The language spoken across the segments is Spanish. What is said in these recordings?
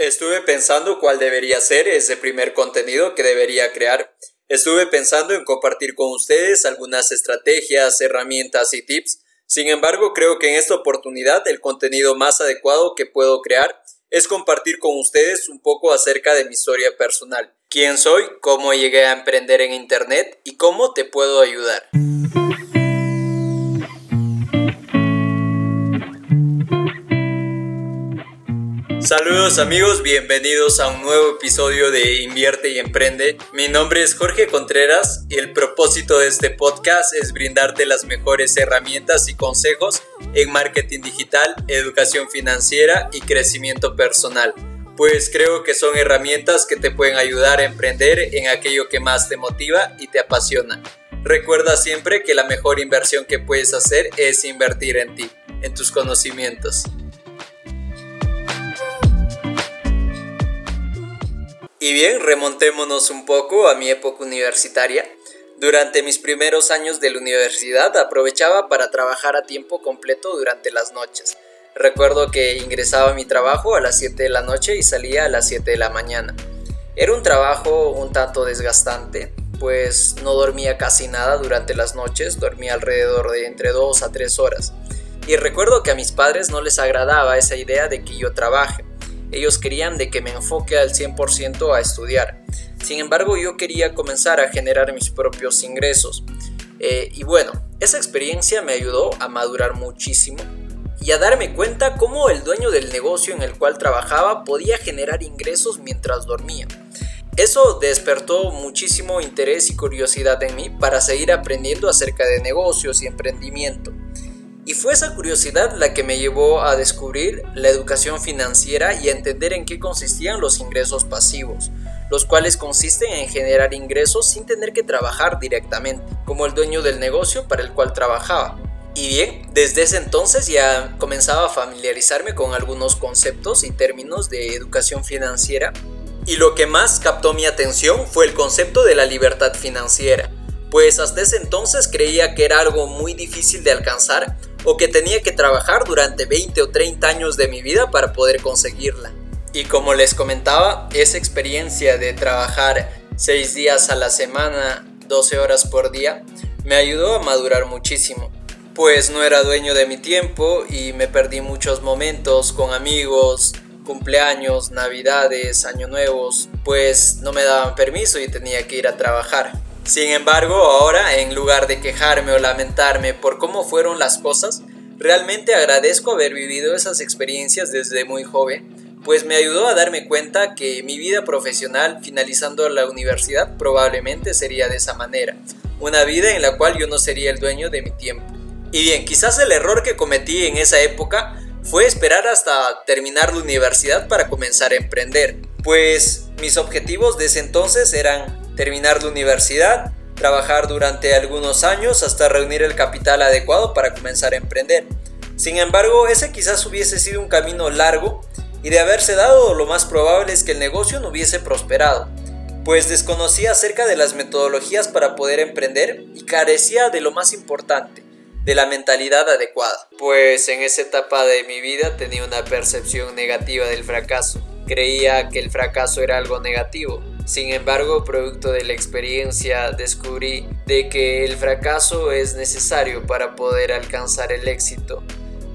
Estuve pensando cuál debería ser ese primer contenido que debería crear. Estuve pensando en compartir con ustedes algunas estrategias, herramientas y tips. Sin embargo, creo que en esta oportunidad el contenido más adecuado que puedo crear es compartir con ustedes un poco acerca de mi historia personal. ¿Quién soy? ¿Cómo llegué a emprender en Internet? ¿Y cómo te puedo ayudar? Saludos amigos, bienvenidos a un nuevo episodio de Invierte y Emprende. Mi nombre es Jorge Contreras y el propósito de este podcast es brindarte las mejores herramientas y consejos en marketing digital, educación financiera y crecimiento personal. Pues creo que son herramientas que te pueden ayudar a emprender en aquello que más te motiva y te apasiona. Recuerda siempre que la mejor inversión que puedes hacer es invertir en ti, en tus conocimientos. Y bien, remontémonos un poco a mi época universitaria. Durante mis primeros años de la universidad aprovechaba para trabajar a tiempo completo durante las noches. Recuerdo que ingresaba a mi trabajo a las 7 de la noche y salía a las 7 de la mañana. Era un trabajo un tanto desgastante, pues no dormía casi nada durante las noches, dormía alrededor de entre 2 a 3 horas. Y recuerdo que a mis padres no les agradaba esa idea de que yo trabaje ellos querían de que me enfoque al 100% a estudiar. Sin embargo, yo quería comenzar a generar mis propios ingresos. Eh, y bueno, esa experiencia me ayudó a madurar muchísimo y a darme cuenta cómo el dueño del negocio en el cual trabajaba podía generar ingresos mientras dormía. Eso despertó muchísimo interés y curiosidad en mí para seguir aprendiendo acerca de negocios y emprendimiento. Y fue esa curiosidad la que me llevó a descubrir la educación financiera y a entender en qué consistían los ingresos pasivos, los cuales consisten en generar ingresos sin tener que trabajar directamente, como el dueño del negocio para el cual trabajaba. Y bien, desde ese entonces ya comenzaba a familiarizarme con algunos conceptos y términos de educación financiera. Y lo que más captó mi atención fue el concepto de la libertad financiera, pues hasta ese entonces creía que era algo muy difícil de alcanzar o que tenía que trabajar durante 20 o 30 años de mi vida para poder conseguirla. Y como les comentaba, esa experiencia de trabajar 6 días a la semana, 12 horas por día, me ayudó a madurar muchísimo. Pues no era dueño de mi tiempo y me perdí muchos momentos con amigos, cumpleaños, navidades, año nuevos, pues no me daban permiso y tenía que ir a trabajar. Sin embargo, ahora, en lugar de quejarme o lamentarme por cómo fueron las cosas, realmente agradezco haber vivido esas experiencias desde muy joven, pues me ayudó a darme cuenta que mi vida profesional finalizando la universidad probablemente sería de esa manera, una vida en la cual yo no sería el dueño de mi tiempo. Y bien, quizás el error que cometí en esa época fue esperar hasta terminar la universidad para comenzar a emprender, pues mis objetivos de ese entonces eran terminar la universidad, trabajar durante algunos años hasta reunir el capital adecuado para comenzar a emprender. Sin embargo, ese quizás hubiese sido un camino largo y de haberse dado lo más probable es que el negocio no hubiese prosperado, pues desconocía acerca de las metodologías para poder emprender y carecía de lo más importante, de la mentalidad adecuada. Pues en esa etapa de mi vida tenía una percepción negativa del fracaso. Creía que el fracaso era algo negativo, sin embargo, producto de la experiencia, descubrí de que el fracaso es necesario para poder alcanzar el éxito.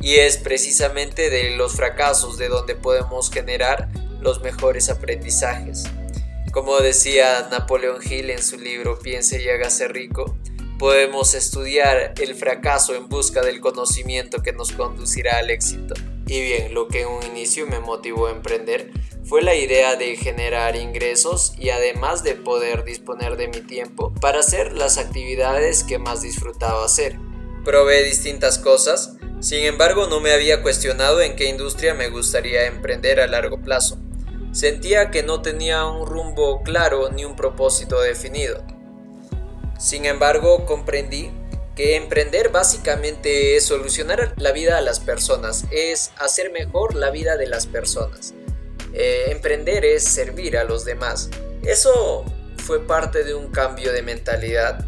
Y es precisamente de los fracasos de donde podemos generar los mejores aprendizajes. Como decía Napoleón Hill en su libro Piense y hágase rico, podemos estudiar el fracaso en busca del conocimiento que nos conducirá al éxito. Y bien, lo que en un inicio me motivó a emprender fue la idea de generar ingresos y además de poder disponer de mi tiempo para hacer las actividades que más disfrutaba hacer. Probé distintas cosas, sin embargo no me había cuestionado en qué industria me gustaría emprender a largo plazo. Sentía que no tenía un rumbo claro ni un propósito definido. Sin embargo, comprendí que emprender básicamente es solucionar la vida a las personas, es hacer mejor la vida de las personas. Eh, emprender es servir a los demás. Eso fue parte de un cambio de mentalidad,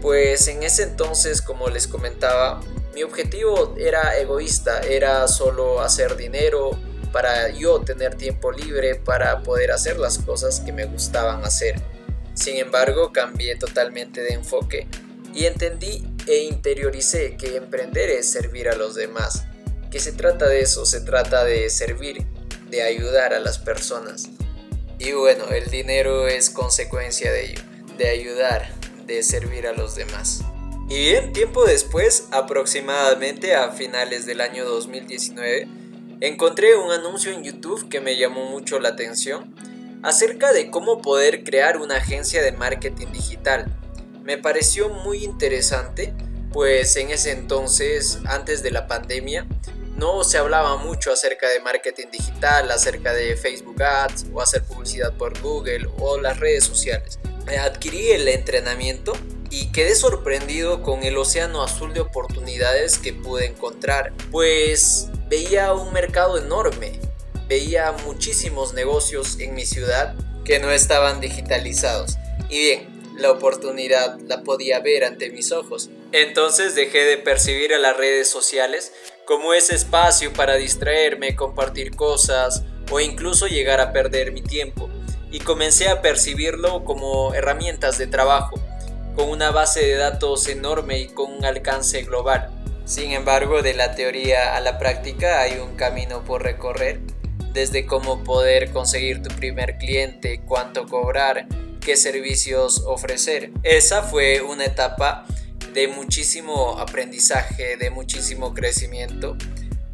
pues en ese entonces, como les comentaba, mi objetivo era egoísta, era solo hacer dinero para yo tener tiempo libre para poder hacer las cosas que me gustaban hacer. Sin embargo, cambié totalmente de enfoque y entendí e interioricé que emprender es servir a los demás, que se trata de eso, se trata de servir, de ayudar a las personas. Y bueno, el dinero es consecuencia de ello, de ayudar, de servir a los demás. Y bien, tiempo después, aproximadamente a finales del año 2019, encontré un anuncio en YouTube que me llamó mucho la atención acerca de cómo poder crear una agencia de marketing digital. Me pareció muy interesante, pues en ese entonces, antes de la pandemia, no se hablaba mucho acerca de marketing digital, acerca de Facebook Ads o hacer publicidad por Google o las redes sociales. Adquirí el entrenamiento y quedé sorprendido con el océano azul de oportunidades que pude encontrar, pues veía un mercado enorme, veía muchísimos negocios en mi ciudad que no estaban digitalizados. Y bien, la oportunidad la podía ver ante mis ojos. Entonces dejé de percibir a las redes sociales como ese espacio para distraerme, compartir cosas o incluso llegar a perder mi tiempo, y comencé a percibirlo como herramientas de trabajo, con una base de datos enorme y con un alcance global. Sin embargo, de la teoría a la práctica hay un camino por recorrer, desde cómo poder conseguir tu primer cliente, cuánto cobrar, qué servicios ofrecer. Esa fue una etapa de muchísimo aprendizaje, de muchísimo crecimiento,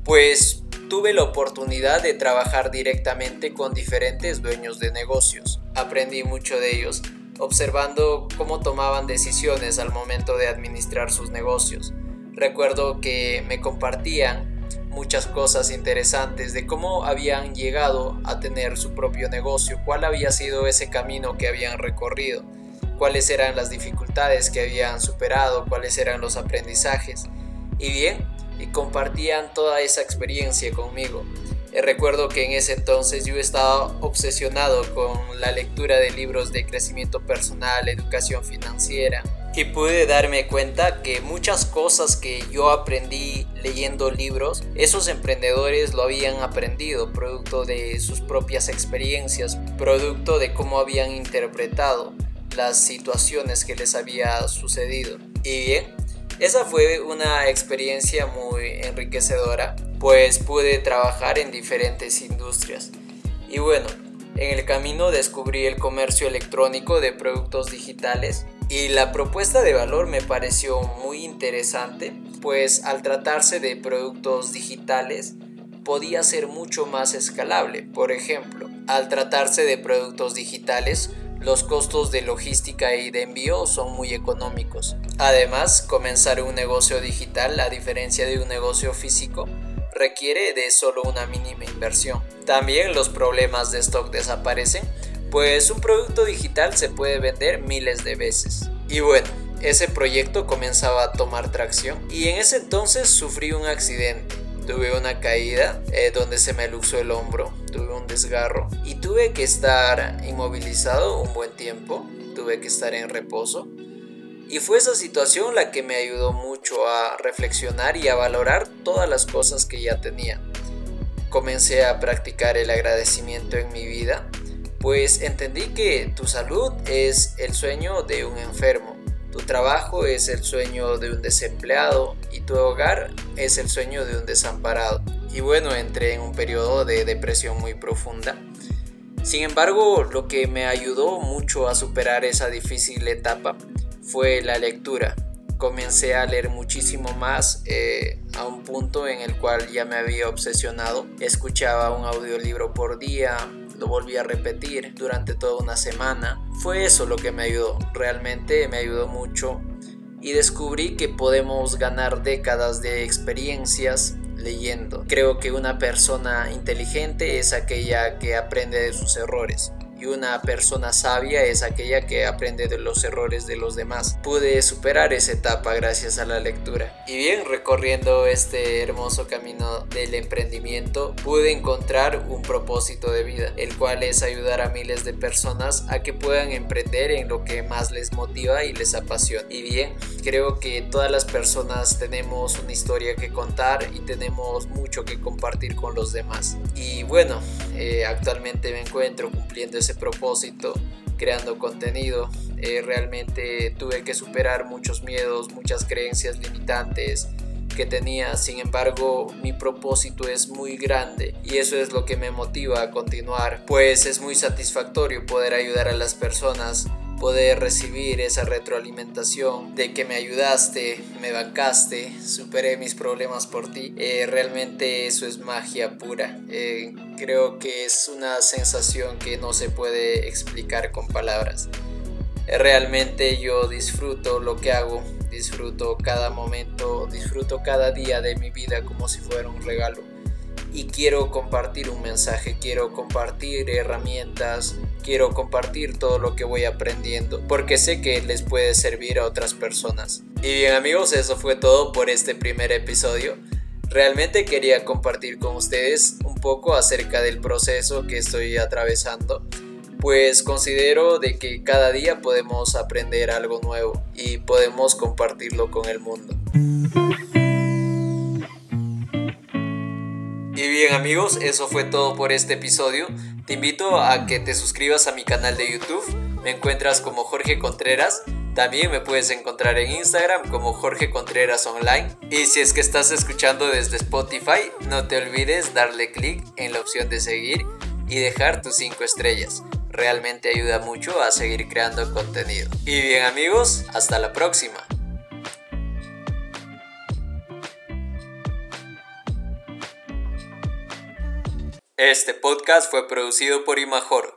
pues tuve la oportunidad de trabajar directamente con diferentes dueños de negocios. Aprendí mucho de ellos, observando cómo tomaban decisiones al momento de administrar sus negocios. Recuerdo que me compartían muchas cosas interesantes de cómo habían llegado a tener su propio negocio, cuál había sido ese camino que habían recorrido cuáles eran las dificultades que habían superado, cuáles eran los aprendizajes. Y bien, y compartían toda esa experiencia conmigo. Eh, recuerdo que en ese entonces yo estaba obsesionado con la lectura de libros de crecimiento personal, educación financiera, y pude darme cuenta que muchas cosas que yo aprendí leyendo libros, esos emprendedores lo habían aprendido, producto de sus propias experiencias, producto de cómo habían interpretado las situaciones que les había sucedido. Y bien, esa fue una experiencia muy enriquecedora, pues pude trabajar en diferentes industrias. Y bueno, en el camino descubrí el comercio electrónico de productos digitales y la propuesta de valor me pareció muy interesante, pues al tratarse de productos digitales podía ser mucho más escalable. Por ejemplo, al tratarse de productos digitales, los costos de logística y de envío son muy económicos. Además, comenzar un negocio digital, a diferencia de un negocio físico, requiere de solo una mínima inversión. También los problemas de stock desaparecen, pues un producto digital se puede vender miles de veces. Y bueno, ese proyecto comenzaba a tomar tracción y en ese entonces sufrí un accidente. Tuve una caída eh, donde se me luxó el hombro, tuve un desgarro y tuve que estar inmovilizado un buen tiempo, tuve que estar en reposo. Y fue esa situación la que me ayudó mucho a reflexionar y a valorar todas las cosas que ya tenía. Comencé a practicar el agradecimiento en mi vida, pues entendí que tu salud es el sueño de un enfermo tu trabajo es el sueño de un desempleado y tu hogar es el sueño de un desamparado. Y bueno, entré en un periodo de depresión muy profunda. Sin embargo, lo que me ayudó mucho a superar esa difícil etapa fue la lectura. Comencé a leer muchísimo más eh, a un punto en el cual ya me había obsesionado. Escuchaba un audiolibro por día, lo volví a repetir durante toda una semana. Fue eso lo que me ayudó, realmente me ayudó mucho y descubrí que podemos ganar décadas de experiencias leyendo. Creo que una persona inteligente es aquella que aprende de sus errores. Y una persona sabia es aquella que aprende de los errores de los demás. Pude superar esa etapa gracias a la lectura. Y bien, recorriendo este hermoso camino del emprendimiento, pude encontrar un propósito de vida, el cual es ayudar a miles de personas a que puedan emprender en lo que más les motiva y les apasiona. Y bien, creo que todas las personas tenemos una historia que contar y tenemos mucho que compartir con los demás. Y bueno, eh, actualmente me encuentro cumpliendo ese propósito, creando contenido. Eh, realmente tuve que superar muchos miedos, muchas creencias limitantes que tenía. Sin embargo, mi propósito es muy grande y eso es lo que me motiva a continuar, pues es muy satisfactorio poder ayudar a las personas poder recibir esa retroalimentación de que me ayudaste, me bancaste, superé mis problemas por ti. Eh, realmente eso es magia pura. Eh, creo que es una sensación que no se puede explicar con palabras. Eh, realmente yo disfruto lo que hago, disfruto cada momento, disfruto cada día de mi vida como si fuera un regalo. Y quiero compartir un mensaje, quiero compartir herramientas, quiero compartir todo lo que voy aprendiendo porque sé que les puede servir a otras personas. Y bien amigos, eso fue todo por este primer episodio. Realmente quería compartir con ustedes un poco acerca del proceso que estoy atravesando, pues considero de que cada día podemos aprender algo nuevo y podemos compartirlo con el mundo. Bien amigos, eso fue todo por este episodio. Te invito a que te suscribas a mi canal de YouTube. Me encuentras como Jorge Contreras. También me puedes encontrar en Instagram como Jorge Contreras Online. Y si es que estás escuchando desde Spotify, no te olvides darle clic en la opción de seguir y dejar tus 5 estrellas. Realmente ayuda mucho a seguir creando contenido. Y bien amigos, hasta la próxima. Este podcast fue producido por Imajor.